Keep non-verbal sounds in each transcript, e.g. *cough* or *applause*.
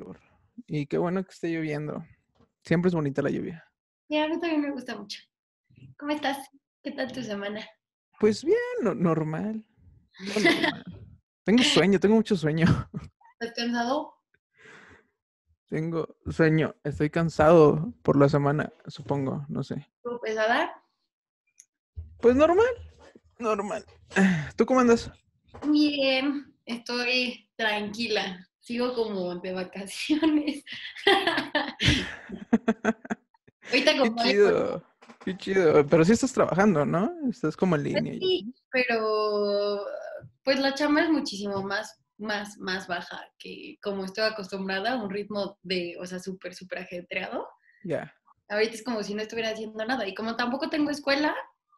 calor. Y qué bueno que esté lloviendo. Siempre es bonita la lluvia. Y a mí también me gusta mucho. ¿Cómo estás? ¿Qué tal tu semana? Pues bien, no- normal. No, normal. *laughs* Tengo sueño, tengo mucho sueño. ¿Estás cansado? Tengo sueño. Estoy cansado por la semana, supongo. No sé. ¿Estuvo pesada? Pues normal. Normal. ¿Tú cómo andas? Bien, estoy tranquila. Sigo como de vacaciones. *laughs* Ahorita Qué como hay- chido. Qué chido. Pero sí estás trabajando, ¿no? Estás como en línea. y Sí, pero pues la chamba es muchísimo más, más, más baja que como estoy acostumbrada a un ritmo de, o sea, súper, súper ajetreado. Ya. Ahorita es como si no estuviera haciendo nada. Y como tampoco tengo escuela,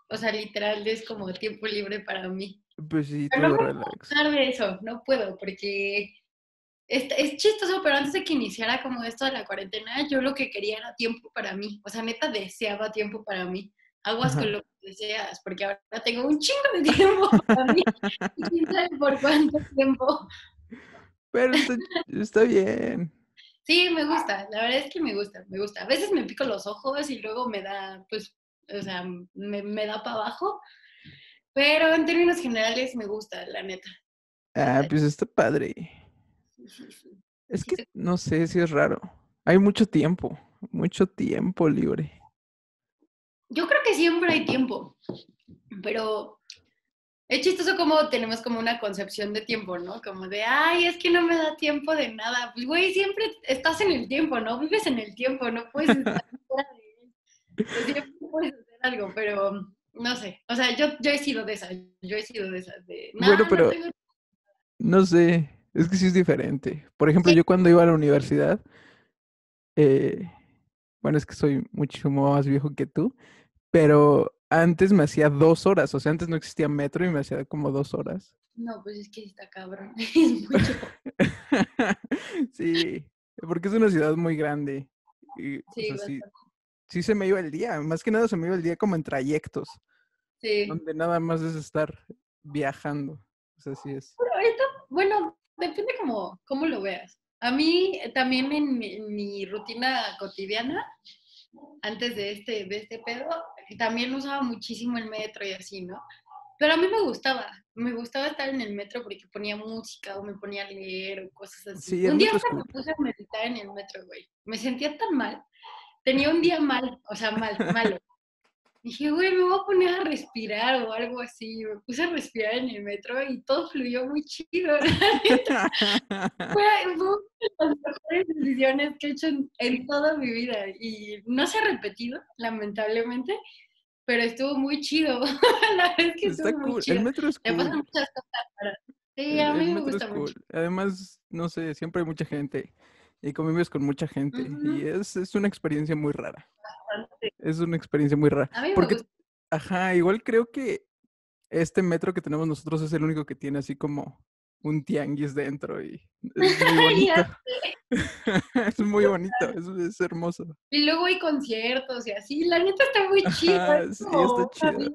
o sea, literal es como tiempo libre para mí. Pues sí, Pero todo no me relax. de eso, no puedo, porque es, es chistoso, pero antes de que iniciara como esto de la cuarentena, yo lo que quería era tiempo para mí. O sea, neta deseaba tiempo para mí. Aguas Ajá. con lo que deseas, porque ahora tengo un chingo de tiempo para mí. *laughs* Y quién sabe por cuánto tiempo. Pero está, está bien. Sí, me gusta, la verdad es que me gusta, me gusta. A veces me pico los ojos y luego me da, pues, o sea, me, me da para abajo. Pero en términos generales me gusta, la neta. Ah, pues está padre. Es que no sé si es raro. Hay mucho tiempo, mucho tiempo libre. Yo creo que siempre hay tiempo, pero es chistoso como tenemos como una concepción de tiempo, ¿no? Como de, ay, es que no me da tiempo de nada. Pues, güey, siempre estás en el tiempo, ¿no? Vives en el tiempo, no puedes estar *laughs* fuera de él. Siempre puedes hacer algo, pero no sé. O sea, yo, yo he sido de esas, yo he sido de esas, de, no, Bueno, no pero- tengo- No sé, es que sí es diferente. Por ejemplo, Sí. yo cuando iba a la universidad, eh, bueno, es que soy muchísimo más viejo que tú, pero antes me hacía dos horas, o sea, antes no existía metro y me hacía como dos horas. No, pues es que está cabrón. *laughs* Es mucho. *laughs* Sí, porque es una ciudad muy grande. Y, o Sí, sea, sí, sí se me iba el día, más que nada se me iba el día como en trayectos, Sí. donde nada más es estar viajando. O sea, sí es. Pero ahorita, bueno, depende como cómo lo veas. A mí eh, también en mi, en mi rutina cotidiana, antes de este, de este pedo, también usaba muchísimo el metro y así, ¿no? Pero a mí me gustaba, me gustaba estar en el metro porque ponía música o me ponía a leer o cosas así. Sí, un día hasta me puse a meditar en el metro, güey. Me sentía tan mal. Tenía un día mal, o sea, mal, malo. Dije, güey, me voy a poner a respirar o algo así. Me puse a respirar en el metro y todo fluyó muy chido. *laughs* Fue una de las mejores decisiones que he hecho en, en toda mi vida y no se ha repetido, lamentablemente, pero estuvo muy chido. *laughs* La verdad es que Está estuvo muy cool. chido. El metro es Le pasan cool. muchas cosas raras. Sí, El, a mí me gusta mucho. cool. Además, no sé, siempre hay mucha gente y convives con mucha gente y es, es una experiencia muy rara. Bastante. Es una experiencia muy rara. A mí me Porque, gusta. ajá, igual creo que este metro que tenemos nosotros es el único que tiene así como un tianguis dentro y es muy *laughs* bonito. *laughs* es muy bonito, es, es hermoso. Y luego hay conciertos y así. La neta está muy chido. Sí, está chido.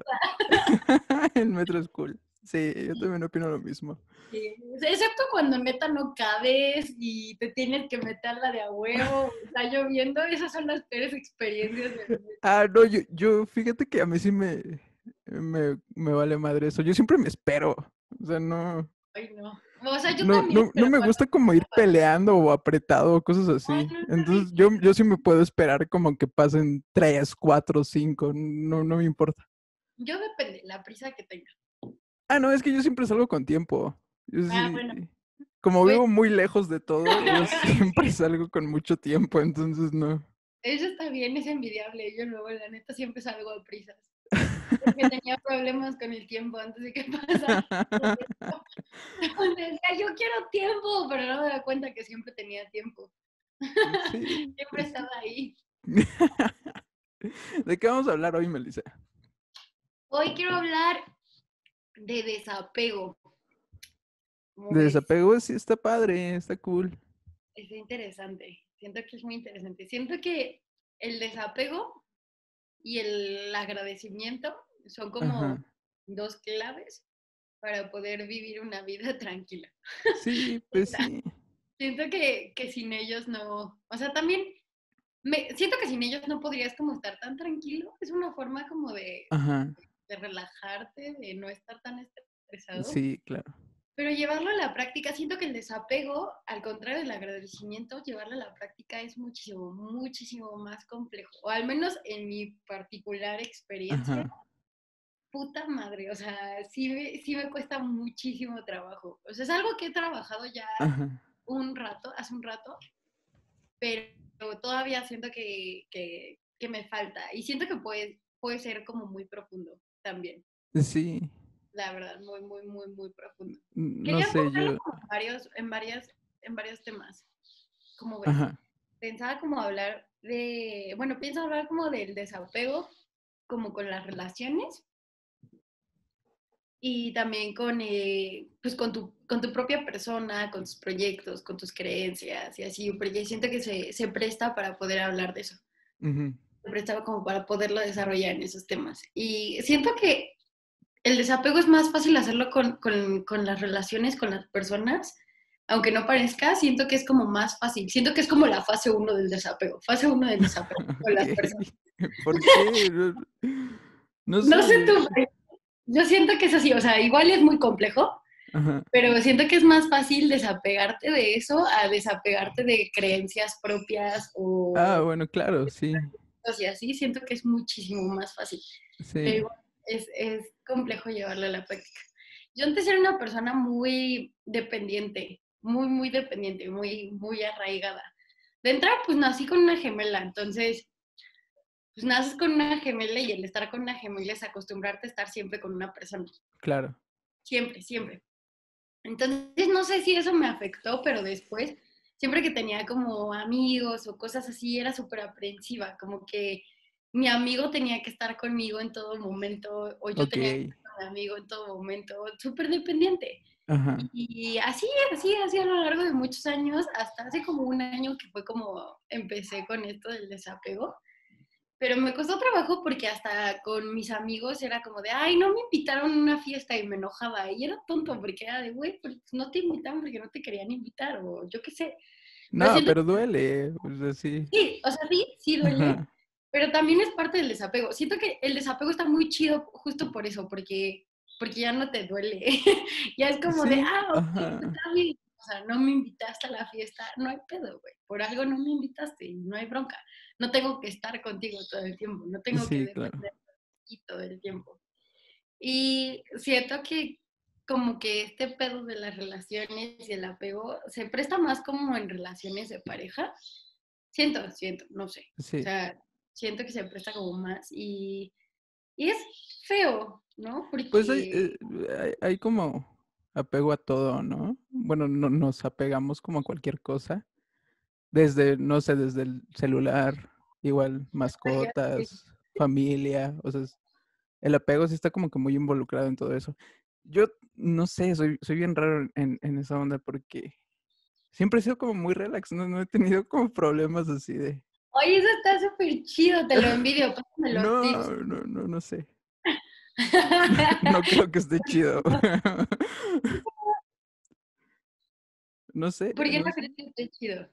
*laughs* el metro es cool. Sí, yo también opino lo mismo. Sí, Excepto cuando neta no cabes y te tienes que meter la de a huevo, está lloviendo, esas son las peores experiencias. Ah, no, yo, yo fíjate que a mí sí me, me, me vale madre eso. Yo siempre me espero. O sea, no, Ay, no. O sea, yo no, también. no, me gusta como ir peleando o apretado o cosas así. Ay, no, está Entonces yo, yo sí me puedo esperar como que pasen tres, cuatro, cinco. No, no me importa. Yo depende, la prisa que tenga. Ah, no, es que yo siempre salgo con tiempo. Yo Ah, sí- bueno. Como Pues- vivo muy lejos de todo, yo *laughs* siempre salgo con mucho tiempo, entonces no. Eso está bien, es envidiable. Yo luego, la neta, siempre salgo a prisas. Porque *laughs* tenía problemas con el tiempo antes de que *laughs* pasara. Decía, yo quiero tiempo, pero no me da cuenta que siempre tenía tiempo. Sí, Siempre es- estaba ahí. ¿De qué vamos a hablar hoy, Melissa? Hoy quiero hablar de desapego. ¿Cómo De desapego sí está padre, está cool. Está interesante. Siento que es muy interesante. Siento que el desapego y el agradecimiento son como Ajá. dos claves para poder vivir una vida *laughs* tranquila. Sí, *laughs* pues sí. Siento que, que sin ellos no, o sea, también me, siento que sin ellos no podrías como estar tan tranquilo. Es una forma como de, Ajá. de relajarte, de no estar tan estresado. Sí, claro. Pero llevarlo a la práctica, siento que el desapego, al contrario del agradecimiento, llevarlo a la práctica es muchísimo, muchísimo más complejo. O al menos en mi particular experiencia, Ajá. puta madre, o sea, sí me, sí me cuesta muchísimo trabajo. O sea, es algo que he trabajado ya Ajá. un rato, hace un rato, pero todavía siento que, que, que me falta. Y siento que puede, puede ser como muy profundo también. Sí. La verdad, muy, muy, muy, muy profundo. No Quería sé, enfocarlo yo. en varios, en varias, en varios temas. Como ves, pensaba como hablar de, bueno, pienso hablar como del desapego, como con las relaciones y también con, eh, pues con tu, con tu propia persona, con tus proyectos, con tus creencias y así, porque siento que se, se presta para poder hablar de eso, Ujú. se presta como para poderlo desarrollar en esos temas. Y siento que el desapego es más fácil hacerlo con, con, con las relaciones, con las personas, aunque no parezca, siento que es como más fácil. Siento que es como la fase 1 del desapego. Fase 1 del desapego *laughs* con las personas. *laughs* ¿Por qué? No, sé. No sé tú, yo siento que es así. O sea, igual es muy complejo, Ajá. pero siento que es más fácil desapegarte de eso a desapegarte de creencias propias o Ah, bueno, claro, sí. Y así. Siento que es muchísimo más fácil. Pero Sí. igual es, es complejo llevarlo a la práctica. Yo antes era una persona muy dependiente, muy, muy dependiente, muy, muy arraigada. De entrada, pues nací con una gemela, entonces, pues naces con una gemela y el estar con una gemela es acostumbrarte a estar siempre con una persona, Claro. siempre, siempre. Entonces, no sé si eso me afectó, pero después, siempre que tenía como amigos o cosas así, era súper aprensiva, como que mi amigo tenía que estar conmigo en todo momento, o yo tenía que estar con mi amigo en todo momento, súper dependiente. Ajá. Y así, así, así a lo largo de muchos años, hasta hace como un año que fue como empecé con esto del desapego. Pero me costó trabajo porque hasta con mis amigos era como de, ay, no me invitaron a una fiesta y me enojaba. Y era tonto porque era de, güey, pues no te invitaron porque no te querían invitar o yo qué sé. No, pero duele. O sea, sí. Sí, o sea, sí, sí duele, Ajá. pero también es parte del desapego. Siento que el desapego está muy chido justo por eso, porque, porque ya no te duele. *laughs* ya es como de, ah, ok, ajá. está bien. Sea, no me invitaste a la fiesta, no hay pedo, güey. Por algo no me invitaste y no hay bronca. No tengo que estar contigo todo el tiempo, no tengo que Sí, claro. depender de ti todo el tiempo. Y siento que como que este pedo de las relaciones y el apego se presta más como en relaciones de pareja. Siento, siento, no sé. O sea, siento que se presta como más y, y es feo, ¿no? Porque Pues hay, eh, hay, hay como apego a todo, ¿no? Bueno, no, nos apegamos como a cualquier cosa. Desde, no sé, desde el celular, igual mascotas, familia, o sea, el apego sí está como que muy involucrado en todo eso. Yo no sé, soy, soy bien raro en, en esa onda porque siempre he sido como muy relax, no, no he tenido como problemas así de... Oye, eso está súper chido, te lo *laughs* envidio, pásame los No, no, no, no sé. *laughs* No creo que esté chido. *laughs* No sé, ¿Por qué no crees que esté chido?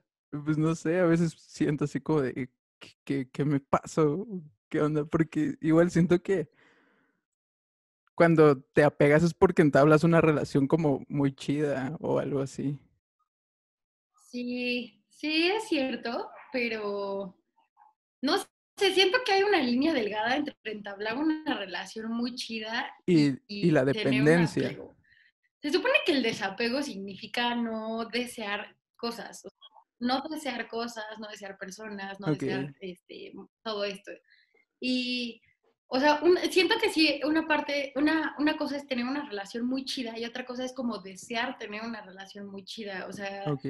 Pues no sé, a veces siento así como de, ¿qué, qué- qué me pasó? ¿Qué onda? Porque igual siento que cuando te apegas es porque entablas una relación como muy chida o algo así. Sí, sí es cierto, pero no sé, siento que hay una línea delgada entre entablar una relación muy chida Y, y la tener un dependencia. Se supone que el desapego significa no desear cosas, o sea, no desear cosas, no desear personas, no desear este, todo esto. Y, o sea, un- siento que sí, una parte, una, una cosa es tener una relación muy chida y otra cosa es como desear tener una relación muy chida. O sea, Ok.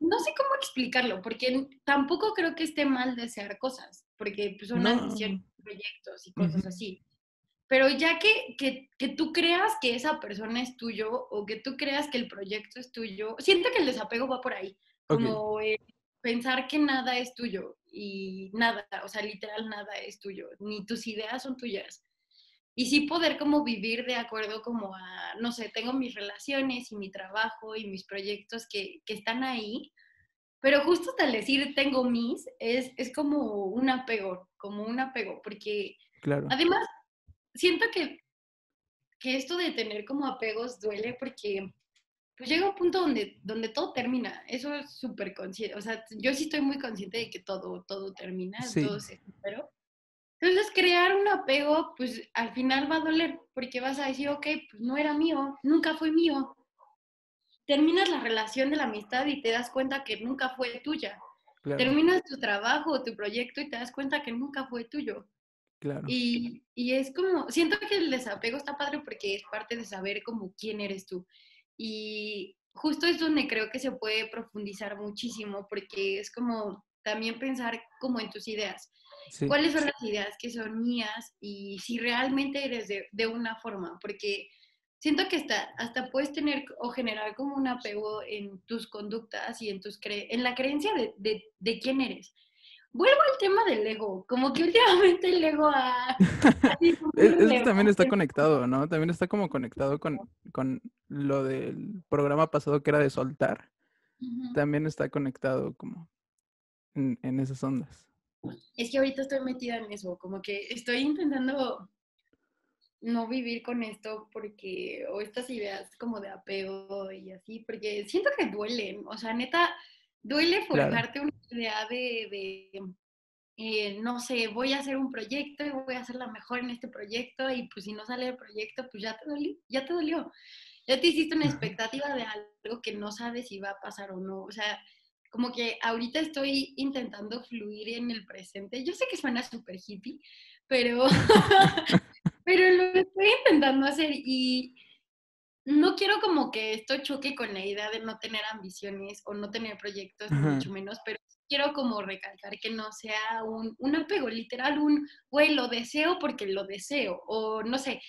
No sé cómo explicarlo, porque tampoco creo que esté mal desear cosas, porque pues, son No. proyectos y cosas así. Pero ya que, que, que tú creas que esa persona es tuyo o que tú creas que el proyecto es tuyo, siento que el desapego va por ahí, como eh, pensar que nada es tuyo y nada, o sea, literal nada es tuyo, ni tus ideas son tuyas. Y sí poder como vivir de acuerdo como a, no sé, tengo mis relaciones y mi trabajo y mis proyectos que, que están ahí, pero justo el decir tengo mis, es, es como un apego, como un apego, porque Claro. además siento que, que esto de tener como apegos duele porque pues llega un punto donde, donde todo termina. Eso es súper consciente. O sea, yo sí estoy muy consciente de que todo, todo termina, Sí. todo se pero Entonces, crear un apego, pues al final va a doler, porque vas a decir, ok, pues no era mío, nunca fue mío. Terminas la relación de la amistad y te das cuenta que nunca fue tuya. Claro. Terminas tu trabajo o tu proyecto y te das cuenta que nunca fue tuyo. Claro. Y, y es como, siento que el desapego está padre porque es parte de saber como quién eres tú. Y justo es donde creo que se puede profundizar muchísimo porque es como también pensar como en tus ideas. Sí. ¿Cuáles son las ideas que son mías y si realmente eres de, de una forma? Porque siento que hasta, hasta puedes tener o generar como un apego en tus conductas y en, tus cre en la creencia de, de, de quién eres. Vuelvo al tema del ego, como que últimamente el ego ha... *laughs* Eso también está conectado, ¿no? También está como conectado con, con lo del programa pasado que era de soltar. También está conectado como en, en esas ondas. Es que ahorita estoy metida en eso, como que estoy intentando no vivir con esto porque, o estas ideas como de apego y así, porque siento que duelen, o sea, neta, duele Claro. forjarte una idea de, de, eh, no sé, voy a hacer un proyecto y voy a hacer la mejor en este proyecto y pues si no sale el proyecto, pues ya te dolió, ya te dolió. Ya te hiciste una expectativa de algo que no sabes si va a pasar o no, o sea, como que ahorita estoy intentando fluir en el presente. Yo sé que suena súper hippie, pero, *laughs* pero lo estoy intentando hacer y no quiero como que esto choque con la idea de no tener ambiciones o no tener proyectos, ni Ajá. mucho menos, pero quiero como recalcar que no sea un, un apego literal, un, güey, lo deseo porque lo deseo, o no sé,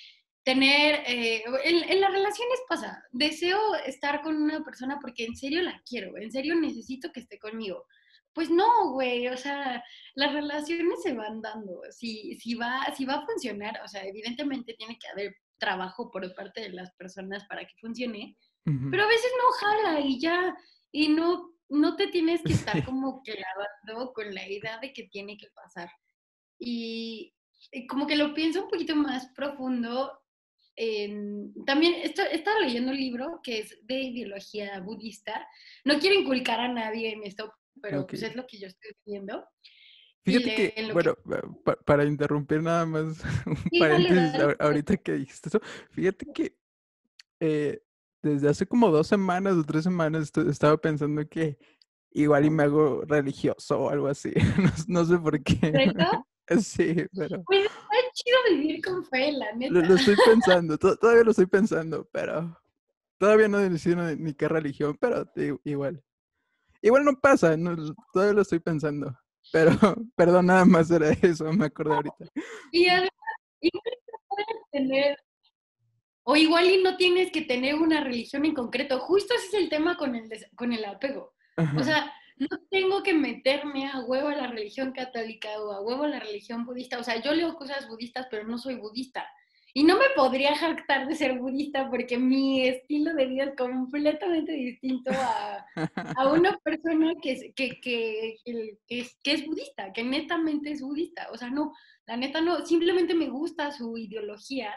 tener, eh, en, en las relaciones pasa, deseo estar con una persona porque en serio la quiero, en serio necesito que esté conmigo. Pues no, güey, o sea, las relaciones se van dando. Si, si, va, si va a funcionar, o sea, evidentemente tiene que haber trabajo por parte de las personas para que funcione, Ujú. pero a veces no jala y ya, y no, no te tienes que estar como clavando con la idea de que tiene que pasar. Y como que lo pienso un poquito más profundo. También esto- he estado leyendo un libro que es de ideología budista. No quiero inculcar a nadie en esto, pero pues es lo que yo estoy viendo. Fíjate que, bueno, pa- pa- para interrumpir nada más *laughs* un Sí, paréntesis dale. ahorita que dijiste eso, fíjate que eh, desde hace como dos semanas o tres semanas estaba pensando que igual y me hago religioso o algo así, *laughs* no, sé por qué. *laughs* Sí, pero Pues está chido vivir con fe, la neta. lo, lo estoy *laughs* pensando, to- todavía lo estoy pensando, pero todavía no decido ni, qué religión, pero igual. Igual no pasa, no, todavía lo estoy pensando, pero *laughs* perdón, nada más era eso, me acordé ahorita. Y además, igual puedes tener, o igual y no tienes que tener una religión en concreto. Justo ese es el tema con el, con el apego. O sea, no tengo que meterme a huevo a la religión católica o a huevo a la religión budista. O sea, yo leo cosas budistas, pero no soy budista. Y no me podría jactar de ser budista porque mi estilo de vida es completamente distinto a, a una *laughs* persona que es, que, que, que es, que es budista, que netamente es budista. O sea, no, la neta no, simplemente me gusta su ideología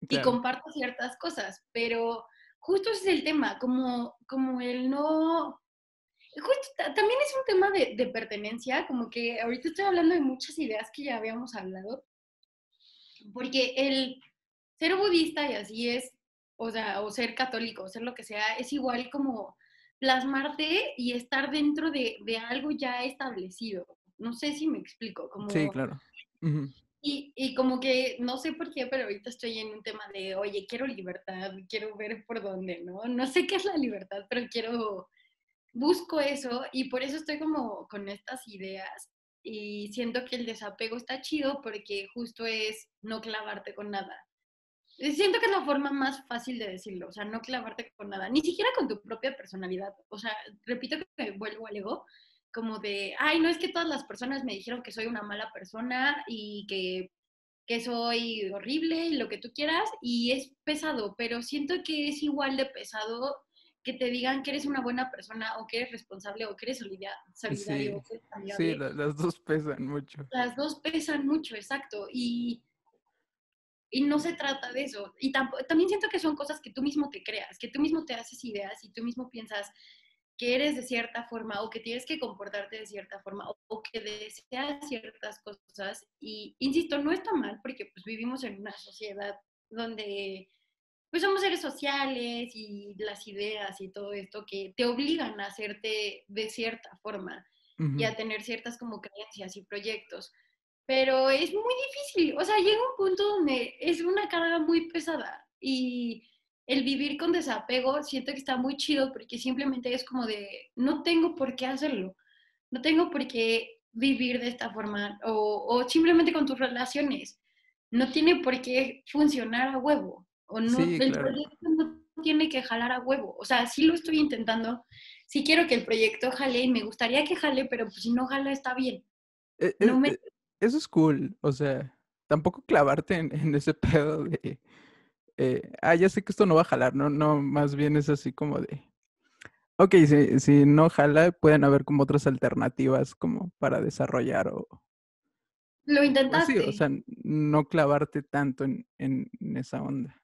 y Claro. comparto ciertas cosas, pero justo ese es el tema, como, como el no... Justo, ta- también es un tema de, de pertenencia, como que ahorita estoy hablando de muchas ideas que ya habíamos hablado, porque el ser budista y así es, o sea, o ser católico, o ser lo que sea, es igual como plasmarte y estar dentro de, de algo ya establecido. No sé si me explico, como... Sí, claro. Ujú. Y, y como que no sé por qué, pero ahorita estoy en un tema de, oye, quiero libertad, quiero ver por dónde, ¿no? No sé qué es la libertad, pero quiero, busco eso y por eso estoy como con estas ideas y siento que el desapego está chido porque justo es no clavarte con nada. Siento que es la forma más fácil de decirlo, o sea, no clavarte con nada, ni siquiera con tu propia personalidad. O sea, repito que vuelvo al ego, como de, ay, no es que todas las personas me dijeron que soy una mala persona y que que soy horrible y lo que tú quieras, y es pesado, pero siento que es igual de pesado que te digan que eres una buena persona o que eres responsable o que eres solidario. Sí, sí las dos pesan mucho. Las dos pesan mucho, exacto. Y, y no se trata de eso. Y también siento que son cosas que tú mismo te creas, que tú mismo te haces ideas y tú mismo piensas que eres de cierta forma o que tienes que comportarte de cierta forma o, que deseas ciertas cosas. Y insisto, no está mal porque pues vivimos en una sociedad donde pues somos seres sociales y las ideas y todo esto que te obligan a hacerte de cierta forma y a tener ciertas como creencias y proyectos. Pero es muy difícil, o sea, llega un punto donde es una carga muy pesada y el vivir con desapego siento que está muy chido porque simplemente es como de, no tengo por qué hacerlo, no tengo por qué vivir de esta forma o, o simplemente con tus relaciones, no tiene por qué funcionar a huevo o no, el proyecto no tiene que jalar a huevo. O sea, sí lo estoy intentando, sí quiero que el proyecto jale y me gustaría que jale, pero pues si no jala está bien. Eh, eh, eso es cool, o sea, tampoco clavarte en, ese pedo de, eh, ah, ya sé que esto no va a jalar, no, no, más bien es así como de, ok, si, si no jala, pueden haber como otras alternativas como para desarrollar o... Lo intentaste. sí, o sea, no clavarte tanto en, en esa onda.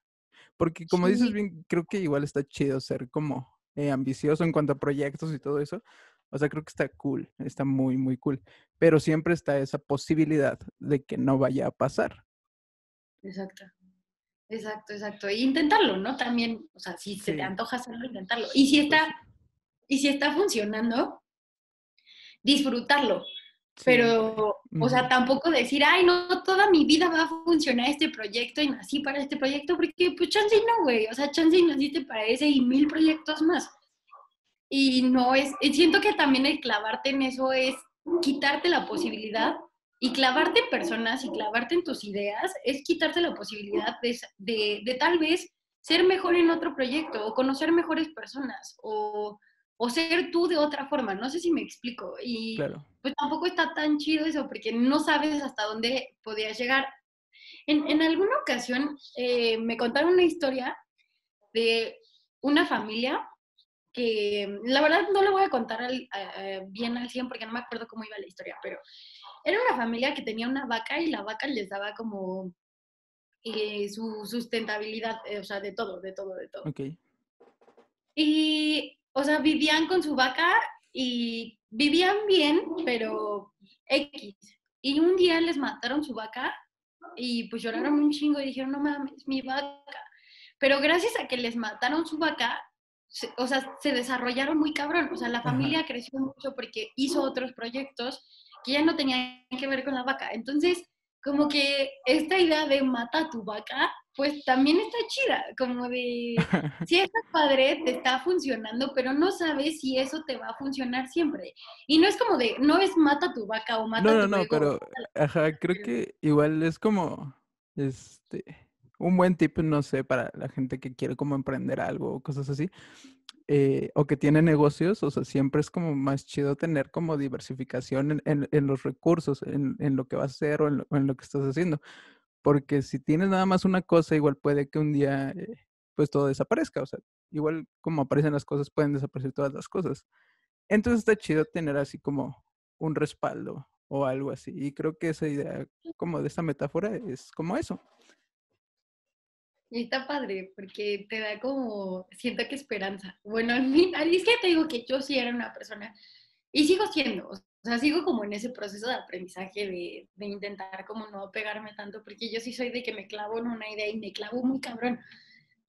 Porque como dices bien, creo que igual está chido ser como eh, ambicioso en cuanto a proyectos y todo eso. O sea, creo que está cool, está muy, muy cool. Pero siempre está esa posibilidad de que no vaya a pasar. Exacto. Exacto, exacto. E intentarlo, ¿no? También, o sea, si se te antoja hacerlo, intentarlo. Y si está, y si está funcionando, disfrutarlo. Pero, o sea, tampoco decir, ay, no, toda mi vida va a funcionar este proyecto y nací para este proyecto, porque pues chance no, güey, o sea, chance naciste para ese y mil proyectos más. Y no es, siento que también el clavarte en eso es quitarte la posibilidad y clavarte en personas y clavarte en tus ideas es quitarte la posibilidad de, de, de tal vez ser mejor en otro proyecto o conocer mejores personas o o ser tú de otra forma. No sé si me explico. Y pues tampoco está tan chido eso porque no sabes hasta dónde podías llegar. En, alguna ocasión eh, me contaron una historia de una familia que la verdad no la voy a contar bien al 100 porque no me acuerdo cómo iba la historia, pero era una familia que tenía una vaca y la vaca les daba como eh, su sustentabilidad, eh, o sea, de todo, de todo, de todo. Okay. Y o sea, vivían con su vaca y vivían bien, pero X. Y un día les mataron su vaca y pues lloraron un chingo y dijeron, no mames, mi vaca. Pero gracias a que les mataron su vaca, o sea, se desarrollaron muy cabrón. O sea, la familia creció mucho porque hizo otros proyectos que ya no tenían que ver con la vaca. Entonces, como que esta idea de mata tu vaca pues también está chida, como de, *laughs* si está padre, te está funcionando, pero no sabes si eso te va a funcionar siempre. Y no es como de, no es mata tu vaca o mata no, tu No, no, pero, ajá, creo que igual es como, este, un buen tip, no sé, para la gente que quiere como emprender algo o cosas así, eh, o que tiene negocios, o sea, siempre es como más chido tener como diversificación en, en, los recursos, en, en, lo que vas a hacer o en lo que estás haciendo porque si tienes nada más una cosa, igual puede que un día eh, pues todo desaparezca, o sea, igual como aparecen las cosas, pueden desaparecer todas las cosas. Entonces está chido tener así como un respaldo o algo así. Y creo que esa idea, como de esta metáfora, es como eso. Y está padre, porque te da como, siento que esperanza. Bueno, *laughs* al fin, es que te digo que yo sí era una persona, y sigo siendo, o sea, sigo como en ese proceso de aprendizaje de, de, intentar como no pegarme tanto, porque yo sí soy de que me clavo en una idea y me clavo muy cabrón.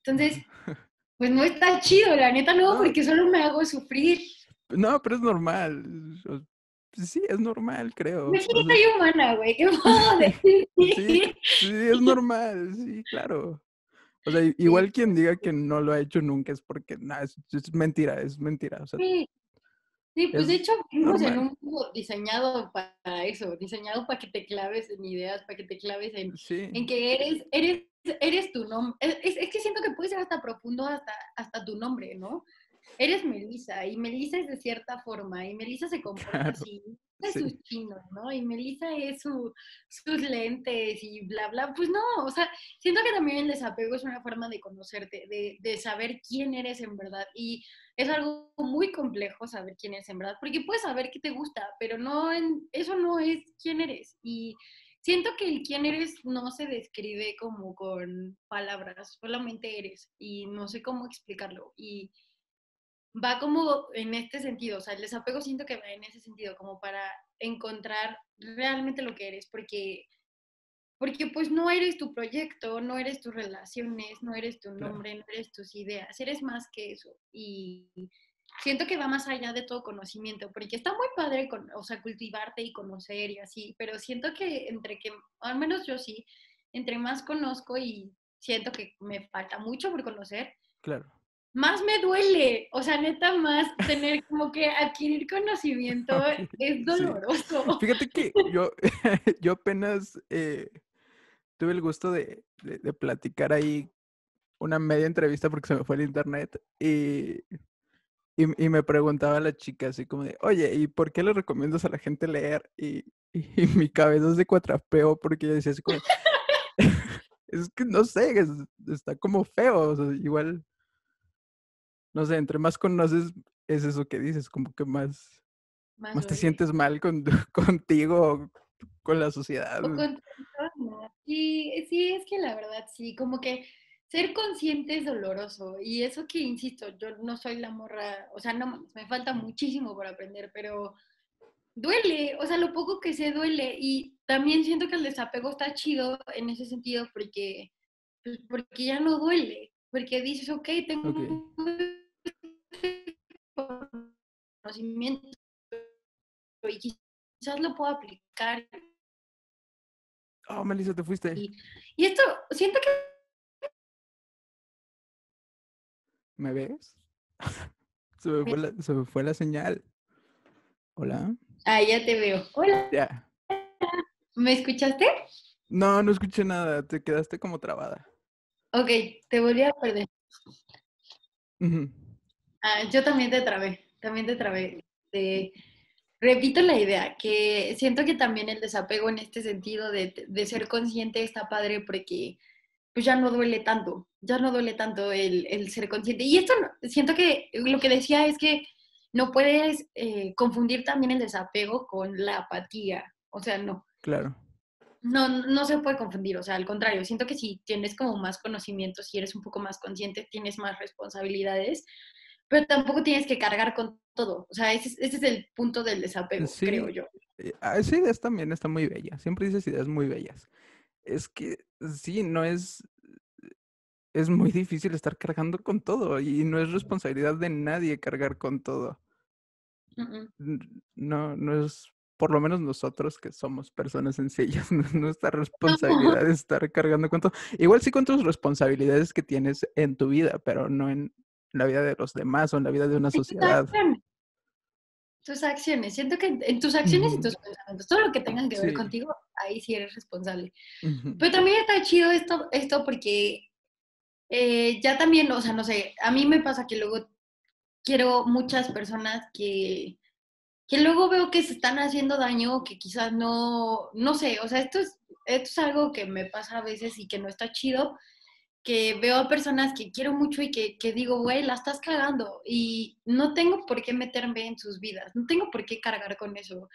Entonces, *laughs* pues no está chido, la neta no, porque solo me hago sufrir. No, pero es normal. Sí, es normal, creo. Sí, soy humana, güey, ¿qué *laughs* puedo decir? sí, sí, es normal, sí, claro. O sea, igual quien diga que no lo ha hecho nunca es porque, nada, es, es, mentira, es mentira. O sea, sí, Sí, pues de hecho vivimos en un mundo diseñado para eso, diseñado para que te claves en ideas, para que te claves en, en que eres, eres, eres tu nombre. Es, es, que siento que puede ser hasta profundo hasta, hasta tu nombre, ¿no? Eres Melissa y Melissa es de cierta forma y Melissa se comporta así, *laughs* es sí. sus chinos, ¿no? Y Melissa es su, sus lentes y bla, bla. Pues no, o sea, siento que también el desapego es una forma de conocerte, de, de saber quién eres en verdad. Y es algo muy complejo saber quién eres en verdad, porque puedes saber qué te gusta, pero no en, eso no es quién eres. Y siento que el quién eres no se describe como con palabras, solamente eres y no sé cómo explicarlo. Y va como en este sentido, o sea, el desapego siento que va en ese sentido, como para encontrar realmente lo que eres, porque, porque pues no eres tu proyecto, no eres tus relaciones, no eres tu nombre, no eres tus ideas, eres más que eso. Y siento que va más allá de todo conocimiento, porque está muy padre, con, o sea, cultivarte y conocer y así, pero siento que entre que, al menos yo sí, entre más conozco y siento que me falta mucho por conocer, claro más me duele. O sea, neta, más tener como que adquirir conocimiento es doloroso. Fíjate que yo, *laughs* yo apenas eh, tuve el gusto de, de, platicar ahí una media entrevista porque se me fue el internet y, y, y, me preguntaba la chica así como de, oye, ¿y por qué le recomiendas a la gente leer? Y, y, *laughs* mi cabeza es de cuatrapeo porque yo decía así como, *laughs* es que no sé, es, está como feo, o sea, igual no sé, entre más conoces, es eso que dices, como que más, más, te sientes mal con, *laughs* contigo, con la sociedad. O con sí, sí, es que la verdad, sí, como que ser consciente es doloroso. Y eso que, insisto, yo no soy la morra, o sea, no, me falta muchísimo por aprender, pero duele, o sea, lo poco que sé duele. Y también siento que el desapego está chido en ese sentido porque, pues, porque ya no duele, porque dices, ok, tengo conocimiento y quizás lo puedo aplicar. Oh, Melissa, te fuiste. Y, y esto, siento que... ¿Me ves? *laughs* se, me fue la, se me fue la señal. Hola. Ah, ya te veo. Hola. Ya. ¿Me escuchaste? No, no escuché nada. Te quedaste como trabada. Ok, te volví a perder. Uh Ah, yo también te trabé, también te trabé. repito la idea, que siento que también el desapego en este sentido de, de, ser consciente está padre porque pues ya no duele tanto, ya no duele tanto el, el ser consciente. Y esto siento que lo que decía es que no puedes eh, confundir también el desapego con la apatía, o sea, no. Claro. No, no se puede confundir, o sea, al contrario, siento que si tienes como más conocimientos, si eres un poco más consciente, tienes más responsabilidades, pero tampoco tienes que cargar con todo. O sea, ese, ese es el punto del desapego, creo yo. Eh, ah, esa idea también está muy bella. Siempre dices ideas muy bellas. Es que sí, no es. Es muy difícil estar cargando con todo y no es responsabilidad de nadie cargar con todo. No, no es, por lo menos nosotros que somos personas sencillas, *laughs* no es nuestra *laughs* responsabilidad estar cargando con todo. Igual sí con tus responsabilidades que tienes en tu vida, pero no en la vida de los demás o en la vida de una sociedad. Tus acciones. Siento que en tus acciones y tus pensamientos, todo lo que tengan que ver contigo, ahí sí eres responsable. Pero también está chido esto, esto porque eh, ya también, o sea, no sé, a mí me pasa que luego quiero muchas personas que, que luego veo que se están haciendo daño, que quizás no, no sé, o sea, esto es, esto es algo que me pasa a veces y que no está chido, que veo a personas que quiero mucho y que, que, digo, güey, la estás cagando y no tengo por qué meterme en sus vidas, no tengo por qué cargar con eso.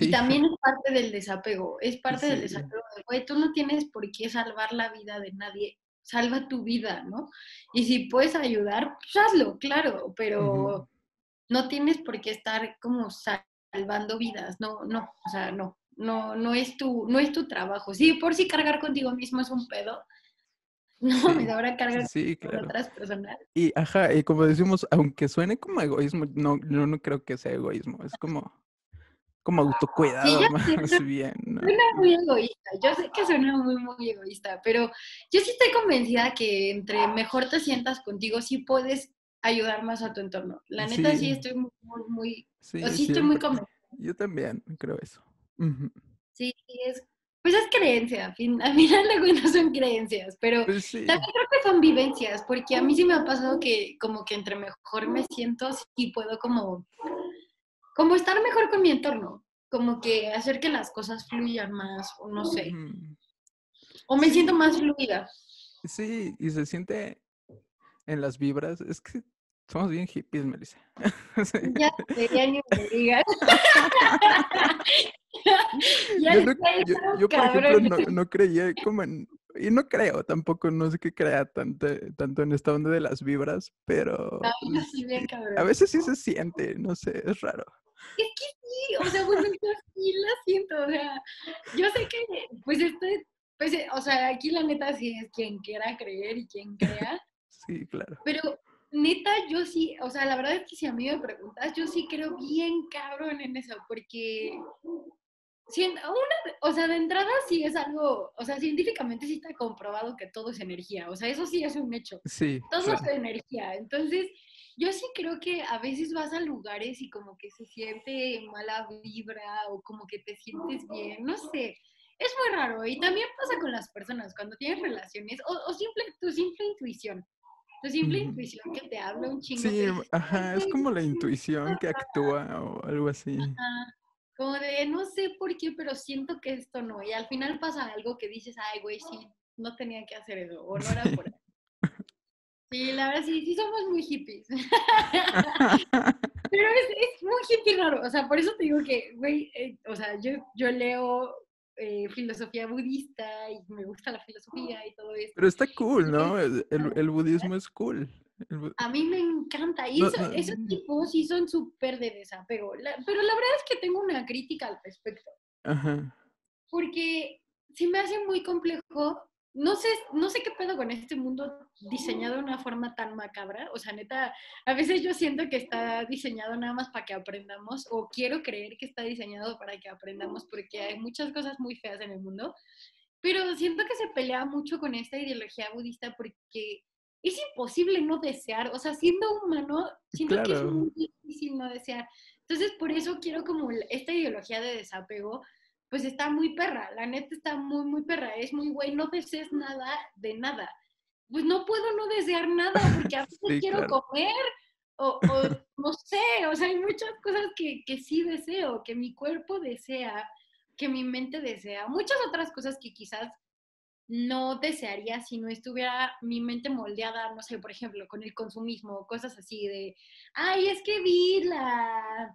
Y también es parte del desapego, es parte sí. del desapego, güey, tú no tienes por qué salvar la vida de nadie, salva tu vida, ¿no? Y si puedes ayudar, pues hazlo, claro, pero uh -huh. no tienes por qué estar como salvando vidas, no, no, o sea, no, no, no es tu, no es tu trabajo. Sí, por si cargar contigo mismo es un pedo, *laughs* no, sí, me da cargar sí, con claro. otras personas. Y ajá, y como decimos, aunque suene como egoísmo, no, yo no creo que sea egoísmo, es como, como autocuidado sí, *laughs* más sé, bien. ¿no? Suena muy egoísta, yo sé que suena muy, muy egoísta, pero yo sí estoy convencida que entre mejor te sientas contigo, sí puedes ayudar más a tu entorno. La neta sí, sí estoy muy, muy, muy sí, sí estoy muy convencida. Yo también creo eso. Uh -huh. Sí, es pues es creencia, a fin- al final de cuentas son creencias, pero Pues sí. también creo que son vivencias, porque a mí sí me ha pasado que como que entre mejor me siento, sí puedo como, como estar mejor con mi entorno, como que hacer que las cosas fluyan más, o no sé, o me siento más fluida. Sí, y se siente en las vibras. Es que somos bien hippies, Melissa. *laughs* Sí. Ya ya ni me digas. *laughs* Ya Yo, no- yo- yo, por ejemplo, no, no creía como en... Y no creo tampoco, no sé qué crea tanto, tanto en esta onda de las vibras, pero No, yo pues, sí bien a veces sí se siente, no sé, es raro. Sí, o sea, bueno, yo sí la siento, o sea, yo sé que, pues, este, pues, eh, o sea, aquí la neta sí es quien quiera creer y quien crea, *laughs* Sí, claro. pero neta yo sí, o sea, la verdad es que si a mí me preguntas, yo sí creo bien cabrón en eso, porque, si una, o sea, de entrada sí es algo, o sea, científicamente sí está comprobado que todo es energía, o sea, eso sí es un hecho. Sí, todo es energía. Entonces, yo sí creo que a veces vas a lugares y como que se siente mala vibra o como que te sientes bien, no sé. Es muy raro y también pasa con las personas cuando tienes relaciones o, o simple, tu simple intuición. Simple intuición que te habla un chingo. Sí, dice, ajá, es "Ay, como la intuición que actúa o algo así. ajá". Como de, no sé por qué, pero siento que esto no. Y al final pasa algo que dices, ay, güey, sí, no tenía que hacer eso, o no era Sí. por ahí. *laughs* Sí, la verdad sí, sí somos muy hippies. *laughs* Pero es, es muy hippie raro, o sea, por eso te digo que, güey, eh, o sea, yo, yo leo eh, filosofía budista y me gusta la filosofía y todo esto. Pero está cool, ¿no? El, el- budismo es cool. Bu- A mí me encanta. Y No, eso- no, esos mm. tipos sí son súper de desapego. La- pero la verdad es que tengo una crítica al respecto. Ajá. Porque sí me hace muy complejo. No sé, no sé qué pedo con este mundo diseñado de una forma tan macabra. O sea, neta, a veces yo siento que está diseñado nada más para que aprendamos, o quiero creer que está diseñado para que aprendamos, porque hay muchas cosas muy feas en el mundo. Pero siento que se pelea mucho con esta ideología budista porque es imposible no desear. O sea, siendo humano, siento que es muy difícil no desear. Entonces, por eso quiero como esta ideología de desapego, pues está muy perra. La neta está muy, muy perra. Es muy güey, no desees nada de nada. Pues no puedo no desear nada porque a *laughs* veces Sí, quiero claro. comer o, o no sé, o sea, hay muchas cosas que, que sí deseo, que mi cuerpo desea, que mi mente desea, muchas otras cosas que quizás no desearía si no estuviera mi mente moldeada, no sé, por ejemplo, con el consumismo, cosas así de, ay, es que vi la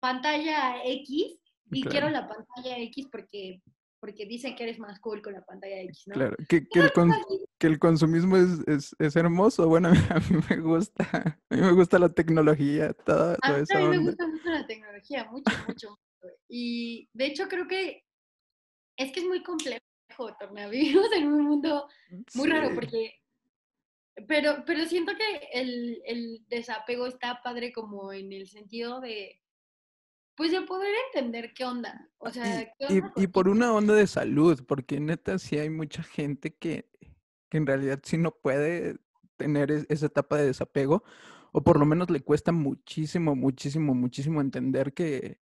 pantalla X y Claro. quiero la pantalla X porque, porque dice que eres más cool con la pantalla X, ¿no? Claro, que, que el, con- que el consumismo es, es, es hermoso. Bueno, *laughs* a mí me gusta, a mí me gusta la tecnología, toda, A toda mí esa también me gusta mucho la tecnología, mucho, mucho. mucho. Y de hecho creo que es que es muy complejo, Torna. Vivimos *laughs* en un mundo muy raro porque... Pero, pero siento que el, el desapego está padre como en el sentido de, pues de poder entender qué onda. O sea, qué Y, onda y, por una onda de salud, porque neta sí hay mucha gente que, que en realidad sí no puede tener es- esa etapa de desapego, o por lo menos le cuesta muchísimo, muchísimo, muchísimo entender que,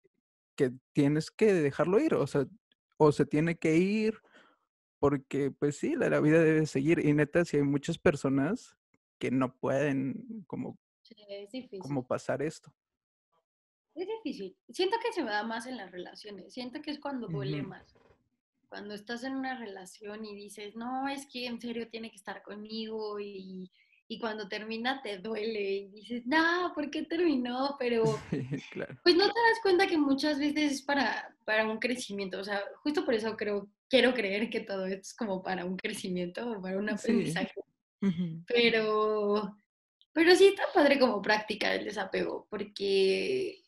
que tienes que dejarlo ir, o sea, o se tiene que ir, porque pues sí, la, la vida debe seguir, y neta sí hay muchas personas que no pueden como, Sí, es difícil. como pasar esto. Es difícil. Siento que se me da más en las relaciones. Siento que es cuando duele más. Cuando estás en una relación y dices, no, es que en serio tiene que estar conmigo y, y cuando termina te duele y dices, no, ¿por qué terminó? Pero *laughs* claro. pues no te das cuenta que muchas veces es para, para un crecimiento. O sea, justo por eso creo, quiero creer que todo esto es como para un crecimiento o para un Sí. aprendizaje. Pero, pero sí está padre como práctica el desapego, porque,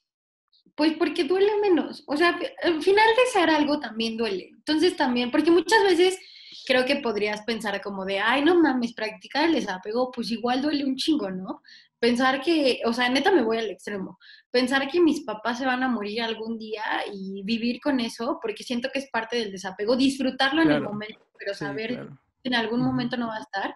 pues porque duele menos. O sea, al final desear algo también duele. Entonces también, porque muchas veces creo que podrías pensar como de, ay, no mames, practicar el desapego, pues igual duele un chingo, ¿no? Pensar que, o sea, neta me voy al extremo. Pensar que mis papás se van a morir algún día y vivir con eso, porque siento que es parte del desapego, disfrutarlo en el momento, pero Sí, saber claro. que en algún momento no va a estar,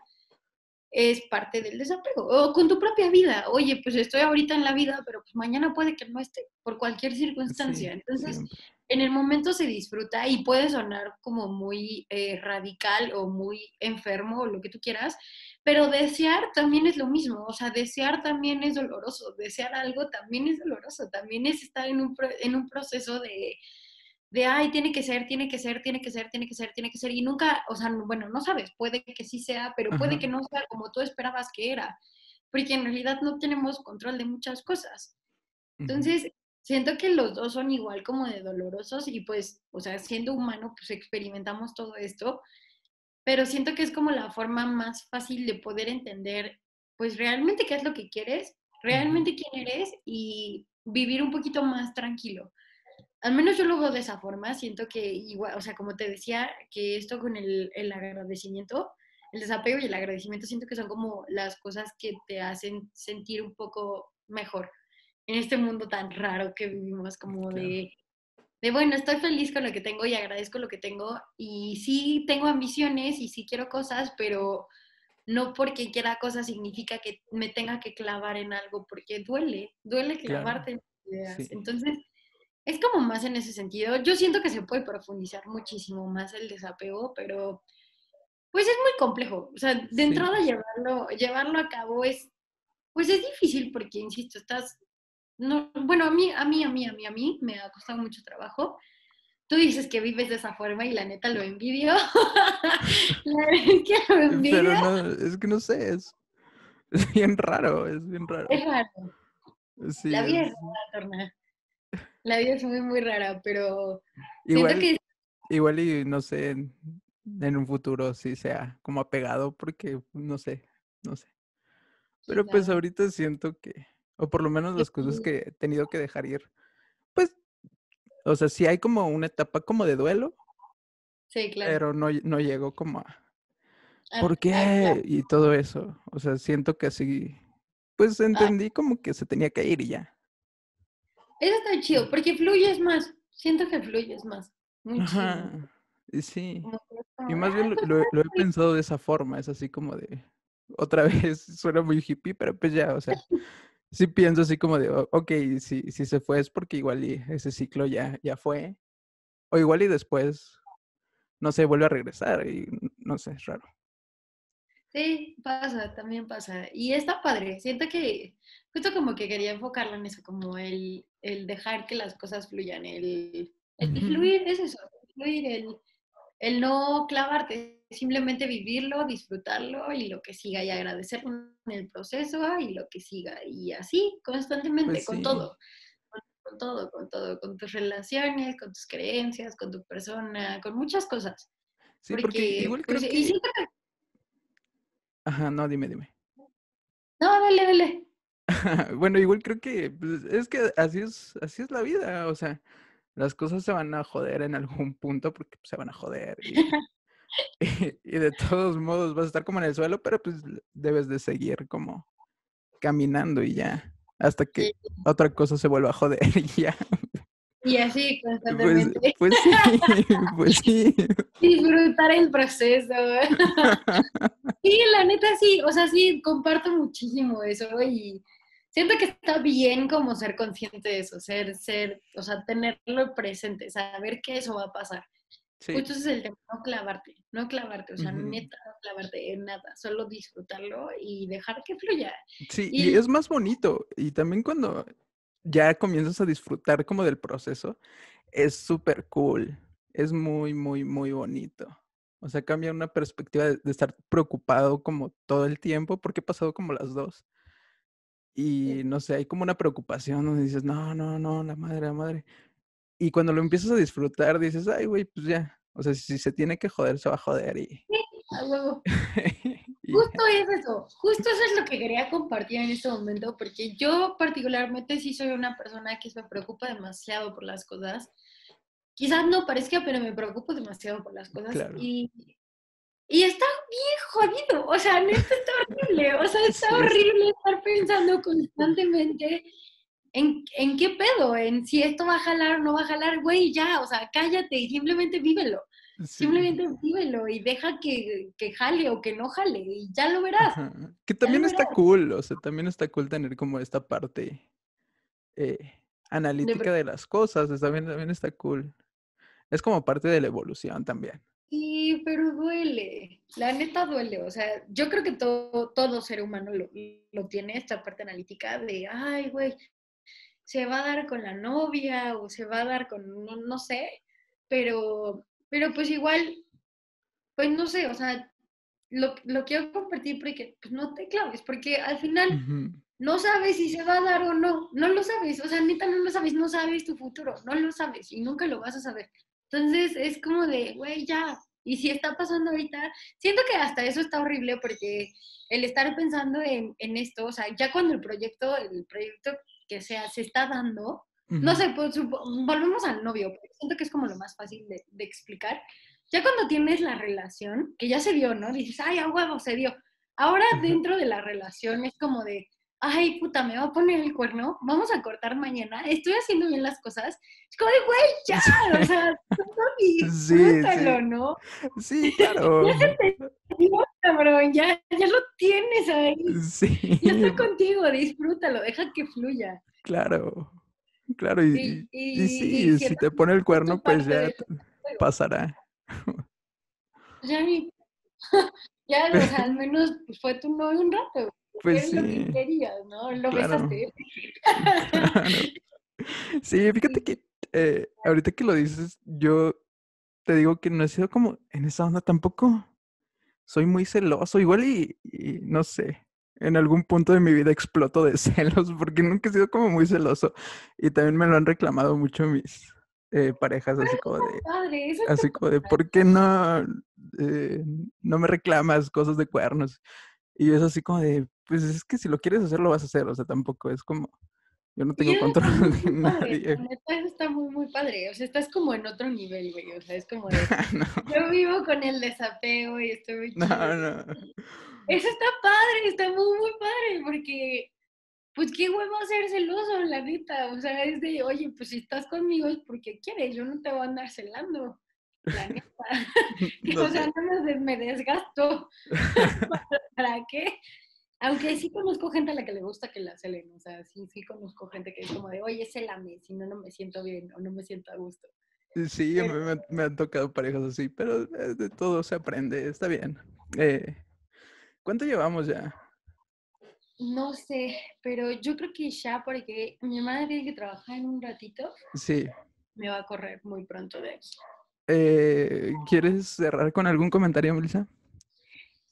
es parte del desapego. O con tu propia vida. Oye, pues estoy ahorita en la vida, pero pues mañana puede que no esté, por cualquier circunstancia. Sí, Entonces, siempre. en el momento se disfruta y puede sonar como muy eh, radical o muy enfermo o lo que tú quieras, pero desear también es lo mismo, o sea, desear también es doloroso, desear algo también es doloroso, también es estar en un, en un proceso de, de, ay, tiene que ser, tiene que ser, tiene que ser, tiene que ser, tiene que ser, y nunca, o sea, bueno, no sabes, puede que sí sea, pero puede que no sea como tú esperabas que era, porque en realidad no tenemos control de muchas cosas. Entonces, siento que los dos son igual como de dolorosos y pues, o sea, siendo humano, pues experimentamos todo esto, pero siento que es como la forma más fácil de poder entender, pues realmente qué es lo que quieres, realmente quién eres y vivir un poquito más tranquilo. Al menos yo lo veo de esa forma, siento que igual, o sea, como te decía, que esto con el, el agradecimiento, el desapego y el agradecimiento siento que son como las cosas que te hacen sentir un poco mejor en este mundo tan raro que vivimos, como de, de, bueno, estoy feliz con lo que tengo y agradezco lo que tengo y sí tengo ambiciones y sí quiero cosas, pero no porque quiera cosas significa que me tenga que clavar en algo, porque duele, duele clavarte en ideas. Entonces, es como más en ese sentido. Yo siento que se puede profundizar muchísimo más el desapego, pero pues es muy complejo. O sea, de entrada llevarlo, llevarlo a cabo es, pues es difícil porque, insisto, estás no, bueno, a mí, a mí, a mí, a mí, a mí me ha costado mucho trabajo. Tú dices que vives de esa forma y la neta lo envidio. *laughs* la que lo envidio. Pero no, es que no sé, es, bien raro, es bien raro. Es raro. la vida es, rara, La vida es muy, muy rara, pero igual, que... Igual y no sé, en, en un futuro sí sea como apegado, porque no sé, no sé. Pero pues ahorita siento que o por lo menos las cosas que he tenido que dejar ir. Pues, o sea, sí hay como una etapa como de duelo. Sí, claro. Pero no, no llego como a... ¿Por qué? Y todo eso. O sea, siento que así, pues ah. entendí como que se tenía que ir y ya. Eso está chido, porque fluyes más. Siento que fluyes más. Muy Ajá. Sí. Y más bien lo, lo, he pensado de esa forma. Es así como de. Otra *laughs* vez suena muy hippie, pero pues ya, o sea, sí pienso así como de, ok, si, si se fue es porque igual y ese ciclo ya, ya fue. O igual y después, no sé, vuelve a regresar y no sé, es raro. Sí, pasa, también pasa. Y está padre. Siento que justo como que quería enfocarlo en eso, como el, el dejar que las cosas fluyan, el, el fluir es eso, fluir, el, el no clavarte, simplemente vivirlo, disfrutarlo y lo que siga y agradecer en el proceso y lo que siga y así constantemente pues con todo, con, todo, con todo, con tus relaciones, con tus creencias, con tu persona, con muchas cosas. Sí, porque, igual creo que... Ajá, no, dime, dime. No, dale, dale. *laughs* bueno, igual creo que pues, es que así es, así es la vida, o sea, las cosas se van a joder en algún punto porque pues, se van a joder. Y, *laughs* *laughs* de todos modos vas a estar como en el suelo, pero pues debes de seguir como caminando y ya, hasta que otra cosa se vuelva a joder y ya. Y así pues, constantemente. Pues, sí, pues sí. Disfrutar el proceso. sí, la neta sí, o sea, sí, comparto muchísimo eso y siento que está bien como ser consciente de eso, ser, ser, o sea, tenerlo presente, saber que eso va a pasar. Sí. Justo es el tema, no clavarte, no clavarte, o sea, neta, no clavarte en nada, solo disfrutarlo y dejar que fluya. Sí, y, es más bonito. Y también cuando ya comienzas a disfrutar como del proceso, es súper cool, es muy, muy, muy bonito. O sea, cambia una perspectiva de, de, estar preocupado como todo el tiempo, porque he pasado como las dos. Y no sé, hay como una preocupación donde dices, no, no, no, la madre, la madre. Y cuando lo empiezas a disfrutar, dices, ay, güey, pues ya. O sea, si se tiene que joder, se va a joder. Y... Sí, a huevo. *laughs* Justo es eso, justo eso es lo que quería compartir en este momento, porque yo particularmente sí soy una persona que se preocupa demasiado por las cosas. Quizás no parezca, pero me preocupo demasiado por las cosas. Y y está bien jodido, o sea, esto está horrible, o sea, *laughs* está horrible estar pensando constantemente en, en qué pedo, en si esto va a jalar o no va a jalar, güey, ya, o sea, cállate y simplemente vívelo. Simplemente vívelo y deja que, que, jale o que no jale y ya lo verás. Que también está cool, o sea, también está cool tener como esta parte eh, analítica de las cosas, está bien, también está cool. Es como parte de la evolución también. Sí, pero duele. La neta duele. O sea, yo creo que todo, todo ser humano lo, lo tiene, esta parte analítica de, ay, güey, se va a dar con la novia o se va a dar con, no, no sé, pero, pero pues igual, pues no sé, o sea, lo, lo quiero compartir porque pues, no te claves, porque al final no sabes si se va a dar o no, no lo sabes, o sea, neta no lo sabes, no sabes tu futuro, no lo sabes y nunca lo vas a saber. Entonces es como de, güey, ya, y si está pasando ahorita, siento que hasta eso está horrible porque el estar pensando en, en esto, o sea, ya cuando el proyecto, el proyecto que sea, se está dando, no sé, pues, volvemos al novio, porque siento que es como lo más fácil de, de explicar. Ya cuando tienes la relación, que ya se dio, ¿no? Dices, ay, a huevo, se dio. Ahora dentro de la relación es como de, ay, puta, me va a poner el cuerno, vamos a cortar mañana, estoy haciendo bien las cosas. Es como de, güey, ya, *laughs* o sea, disfrútalo, sí. ¿no? Sí, claro. *laughs* Dios, cabrón, ya, ya lo tienes ahí. Sí, Ya está contigo, disfrútalo, deja que fluya. claro. Claro, y, Sí, y, y- sí, y si te pone el cuerno, pues de ya pasará. Ya ni, *laughs* ya, o sea, al menos pues, fue tu novio un rato. Pues Era lo sí, que querías, ¿no? Lo claro. besaste. claro. *laughs* Sí, *laughs* fíjate que eh, ahorita que lo dices, yo te digo que no he sido como en esa onda tampoco. Soy muy celoso, igual y, y no sé, en algún punto de mi vida exploto de *laughs* celos porque nunca he sido como muy celoso y también me lo han reclamado mucho mis eh, parejas, así como de, Padre, así como de, ¿por qué no, eh, no me reclamas cosas de cuernos? Y es así como de, pues es que si lo quieres hacer, lo vas a hacer, o sea, tampoco es como, yo no tengo control *laughs* de padre. nadie. Eso está muy, muy padre. O sea, estás como en otro nivel, güey. O sea, es como de, *laughs* no, yo vivo con el desapego y estoy muy no, chido. no. Eso está padre, está muy, muy padre, porque, pues, qué huevo ser celoso, la neta. O sea, es de, oye, pues, si estás conmigo es porque quieres, yo no te voy a andar celando, la neta. *laughs* No o sea, no me desgasto. ¿Para qué? Aunque sí conozco gente a la que le gusta que la celen, o sea, sí, sí conozco gente que es como de, oye, célame, si no, no me siento bien o no me siento a gusto. Sí, me, Pero- me han- me han tocado parejas así, pero de todo se aprende, está bien. Eh, ¿Cuánto llevamos ya? No sé, pero yo creo que ya, porque mi hermana tiene que trabajar en un ratito, Sí. me va a correr muy pronto de eso. Eh, ¿Quieres cerrar con algún comentario, Melissa?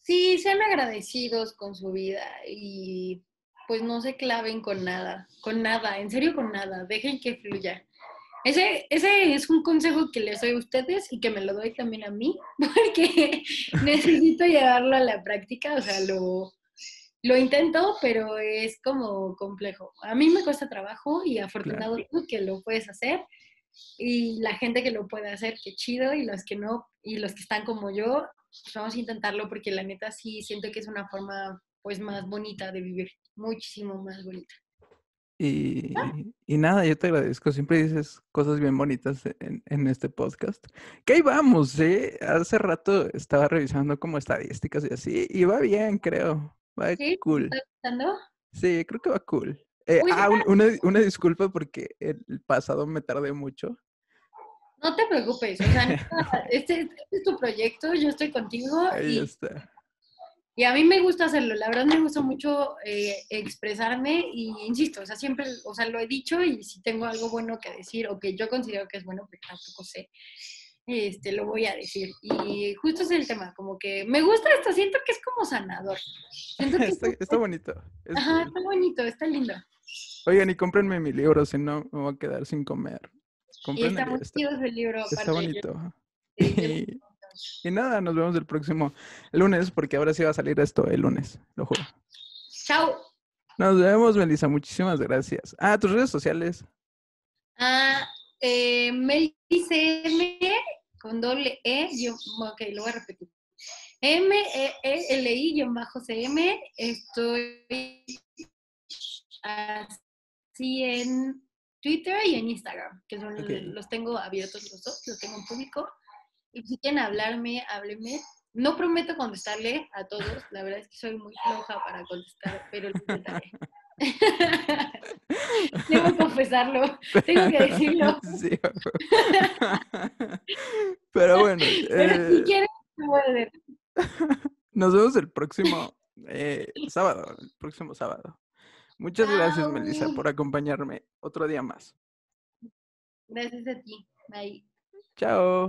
Sí, sean agradecidos con su vida y pues no se claven con nada, con nada, en serio con nada, dejen que fluya. Ese, ese es un consejo que les doy a ustedes y que me lo doy también a mí, *laughs* porque *laughs* necesito llevarlo a la práctica, o sea, lo, lo intento, pero es como complejo. A mí me cuesta trabajo y afortunado tú que lo puedes hacer y la gente que lo puede hacer, qué chido, y los que no, y los que están como yo, vamos a intentarlo porque la neta sí siento que es una forma pues más bonita de vivir, muchísimo más bonita. Y, y nada, yo te agradezco. Siempre dices cosas bien bonitas en, en este podcast. Que ahí vamos, ¿eh? Hace rato estaba revisando como estadísticas y así, y va bien, creo. Va ¿Sí? ¿Te cool. está gustando? Sí, creo que va cool. Eh, ah, un- una, una disculpa porque el pasado me tardé mucho. No te preocupes, o sea, neta, *laughs* este, este es tu proyecto, yo estoy contigo Ahí y, está. y a mí me gusta hacerlo, la verdad me gusta mucho eh, expresarme y insisto, o sea, siempre, o sea, lo he dicho y si tengo algo bueno que decir o que yo considero que es bueno, porque tampoco sé, este, lo voy a decir. Y justo es el tema, como que me gusta esto, siento que es como sanador. Siento que *laughs* Está, es- está bonito. es Ajá, está bonito, está lindo. Oigan, y cómprenme mi libro, si no me voy a quedar sin comer. Y está muy está, chido ese libro, está aparte. yo- bonito. yo- Y, y nada, nos vemos el próximo lunes, porque ahora sí va a salir esto el lunes, lo juro. Chao. Nos vemos, Melissa. Muchísimas gracias. Ah, tus redes sociales. Ah, eh, MeliCM con doble E, yo, ok, lo voy a repetir. M-E-E-L-I-CM, estoy así en Twitter y en Instagram, que son, Ok. los tengo abiertos los dos, los tengo en público. Y si quieren hablarme, háblenme. No prometo contestarle a todos, la verdad es que soy muy floja para contestar, pero lo intentaré. *laughs* Tengo que confesarlo, tengo que decirlo. *laughs* Sí. *laughs* Pero bueno. Pero si eh, voy a ver. Nos vemos el próximo eh, sábado, el próximo sábado. Muchas gracias, Melissa, por acompañarme otro día más. Gracias a ti. Bye. Chao.